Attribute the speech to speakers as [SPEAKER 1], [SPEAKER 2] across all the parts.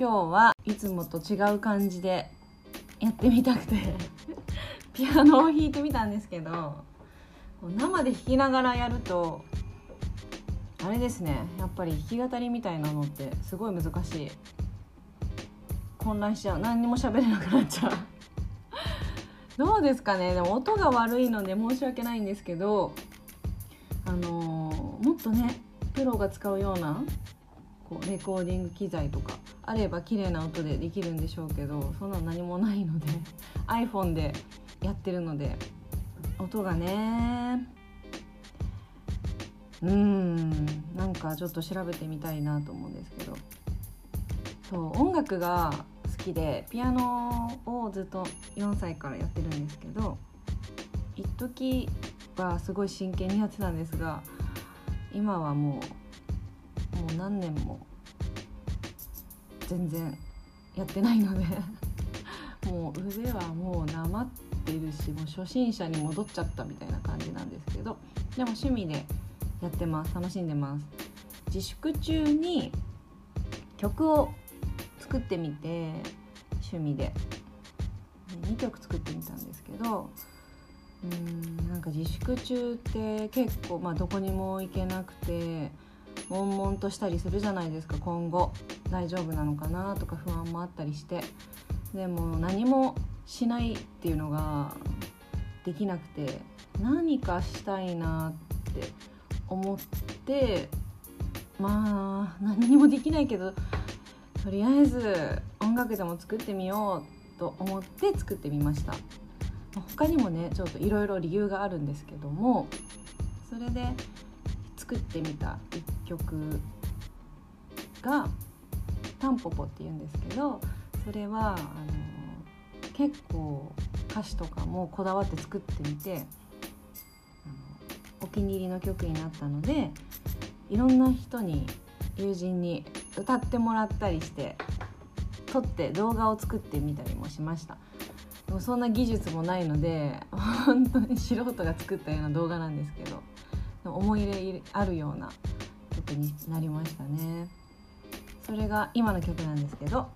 [SPEAKER 1] 今日はいつもと違う感じでやってみたくて ピアノを弾いてみたんですけど生で弾きながらやるとあれですねやっぱり弾き語りみたいなのってすごい難しい。混乱しちゃう。何にも喋れなくなっちゃう。どうですかね？でも音が悪いので申し訳ないんですけどあのー、もっとねプロが使うようなこうレコーディング機材とかあれば綺麗な音でできるんでしょうけどそんなの何もないので iPhone でやってるので音がねうんなんかちょっと調べてみたいなと思うんですけど。そう音楽が好きでピアノをずっと4歳からやってるんですけど一時はすごい真剣にやってたんですが今はもうもう何年も全然やってないので。もう腕はもうなまってるしもう初心者に戻っちゃったみたいな感じなんですけど。でも趣味でやってます。楽しんでます。自粛中に曲を作ってみて趣味で。2曲作ってみたんですけど。うんなんか自粛中って結構、まあ、どこにも行けなくて悶々としたりするじゃないですか。今後大丈夫なのかなとか不安もあったりして。でも何もしないっていうのができなくて何かしたいなって思ってまあ何にもできないけどとりあえず音楽でも作ってみようと思って作ってみました。他にもねちょっといろいろ理由があるんですけどもそれで作ってみた一曲が「タンポポ」っていうんですけどそれはあの結構歌詞とかもこだわって作ってみてお気に入りの曲になったのでいろんな人に友人に歌ってもらったりして撮って動画を作ってみたりもしました。でもそんな技術もないので本当に素人が作ったような動画なんですけど。思い入れあるような曲になりましたね。それが今の曲なんですけど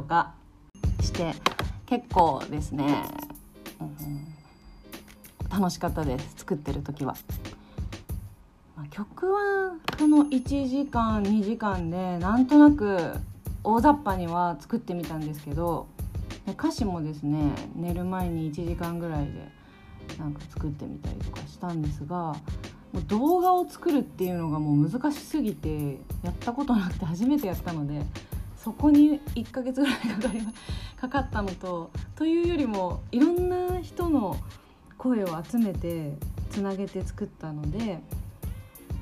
[SPEAKER 1] とかして結構ですね、うん、楽しかったです作ってる時は。曲はその1時間2時間でなんとなく大雑把には作ってみたんですけど歌詞もですね寝る前に1時間ぐらいでなんか作ってみたりとかしたんですがもう動画を作るっていうのがもう難しすぎてやったことなくて初めてやったのでそこに1ヶ月ぐらいかかりかかったのとというよりもいろんな人の声を集めてつなげて作ったので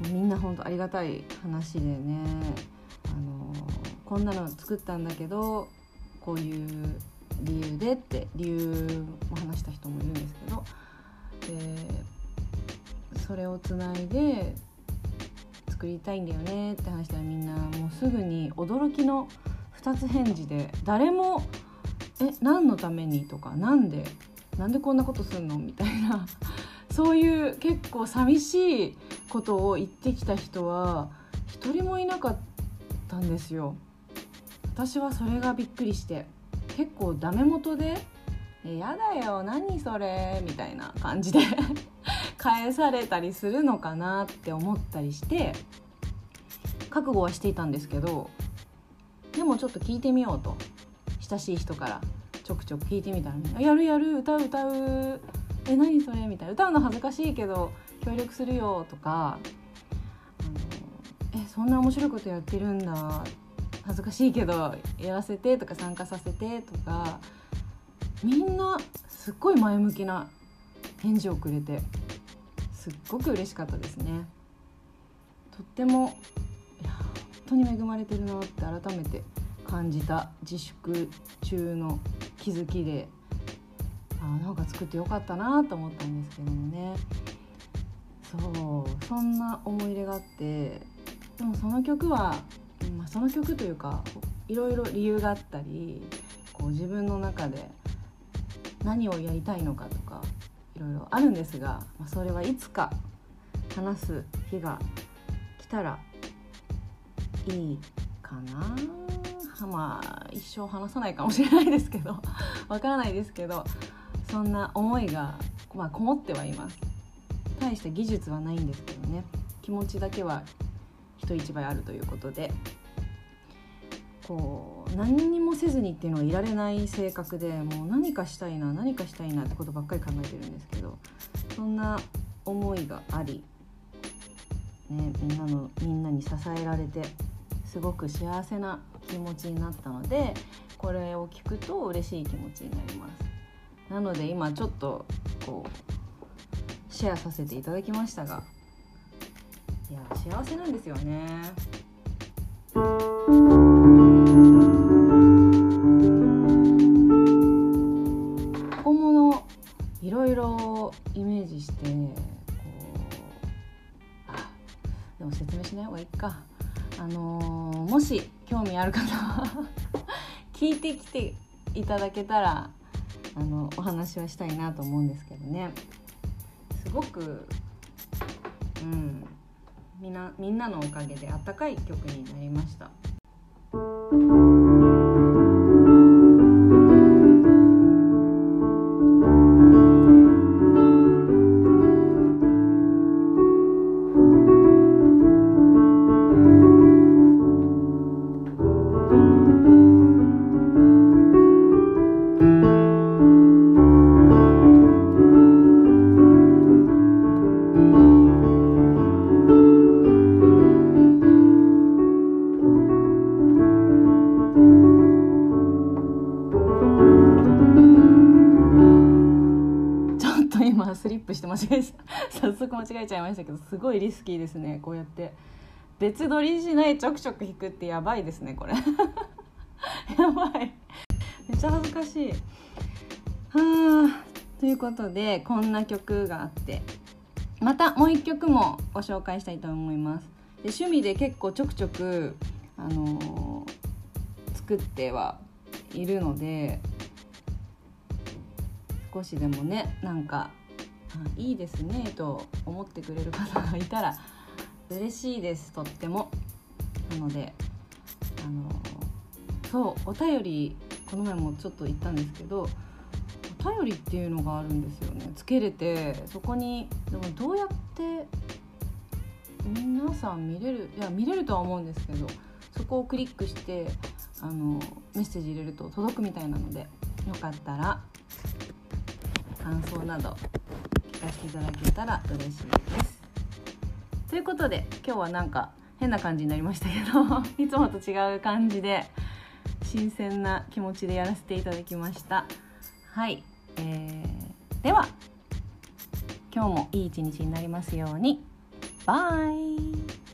[SPEAKER 1] みんな本当ありがたい話でね。あのこんなの作ったんだけどこういう理由でって理由も話した人もいるんですけど。でそれをつないで作りたいんだよねって話したらみんなもうすぐに驚きの2つ返事で誰も「え何のために?」とか「なんでなんでこんなことすんの?」みたいな そういう結構寂しいことを言ってきた人は一人もいなかったんですよ。私はそれがびっくりして結構ダメ元で「えやだよ何それ」みたいな感じで返されたりするのかなって思ったりして覚悟はしていたんですけどでもちょっと聞いてみようと。親しい人からちょくちょく聞いてみたら「やるやる歌う歌う。え何それ?」みたいな「歌うの恥ずかしいけど協力するよ」とか「えそんな面白いことやってるんだ。恥ずかしいけどやらせて」とか「参加させて」とかみんなすっごい前向きな返事をくれて。すっごく嬉しかったですね。とってもいや本当に恵まれてるなって改めて感じた自粛中の気づきであなんか作ってよかったなと思ったんですけどもねそうそんな思い入れがあってでもその曲は、まあ、その曲というかいろいろ理由があったりこう自分の中で何をやりたいのかとかいろいろあるんですが、まあ、それはいつか話す日が来たらいいかな。まあ一生話さないかもしれないですけど わからないですけどそんな思いが、まあ、こもってはいます。大した技術はないんですけどね。気持ちだけは人一倍あるということで。こう何にもせずにっていうのはいられない性格でもう何かしたいな何かしたいなってことばっかり考えてるんですけどそんな思いがあり、ね、みんなのみんなに支えられてすごく幸せな気持ちになったのでこれを聞くと嬉しい気持ちになります。なので今ちょっとこうシェアさせていただきましたがいや幸せなんですよね。イメージしてこうあでも説明しない？方がいいか。あのー、もし興味ある方は 聞いてきていただけたらあのお話はしたいなと思うんですけどね。すごくうんみんなみんなのおかげであったかい曲になりました。スリップして間違え早速間違えちゃいましたけどすごいリスキーですねこうやって。別撮りしないちょくちょく弾くってやばいですねこれ。やばい。めっちゃ恥ずかしい。はあということでこんな曲があって。またもう一曲もご紹介したいと思います。で趣味で結構ちょくちょくあのー、作ってはいるので少しでもねなんかいいですねと思ってくれる方がいたら嬉しいですとっても。なのであのそうお便りこの前もちょっと言ったんですけどお便りっていうのがあるんですよね。つけれてそこにでもどうやって皆さん見れるいや見れるとは思うんですけどそこをクリックしてあのメッセージ入れると届くみたいなのでよかったら感想などさせていただけたら嬉しいです。ということで今日はなんか変な感じになりましたけど いつもと違う感じで新鮮な気持ちでやらせていただきました。はい、えー、では今日もいい一日になりますように。バイ。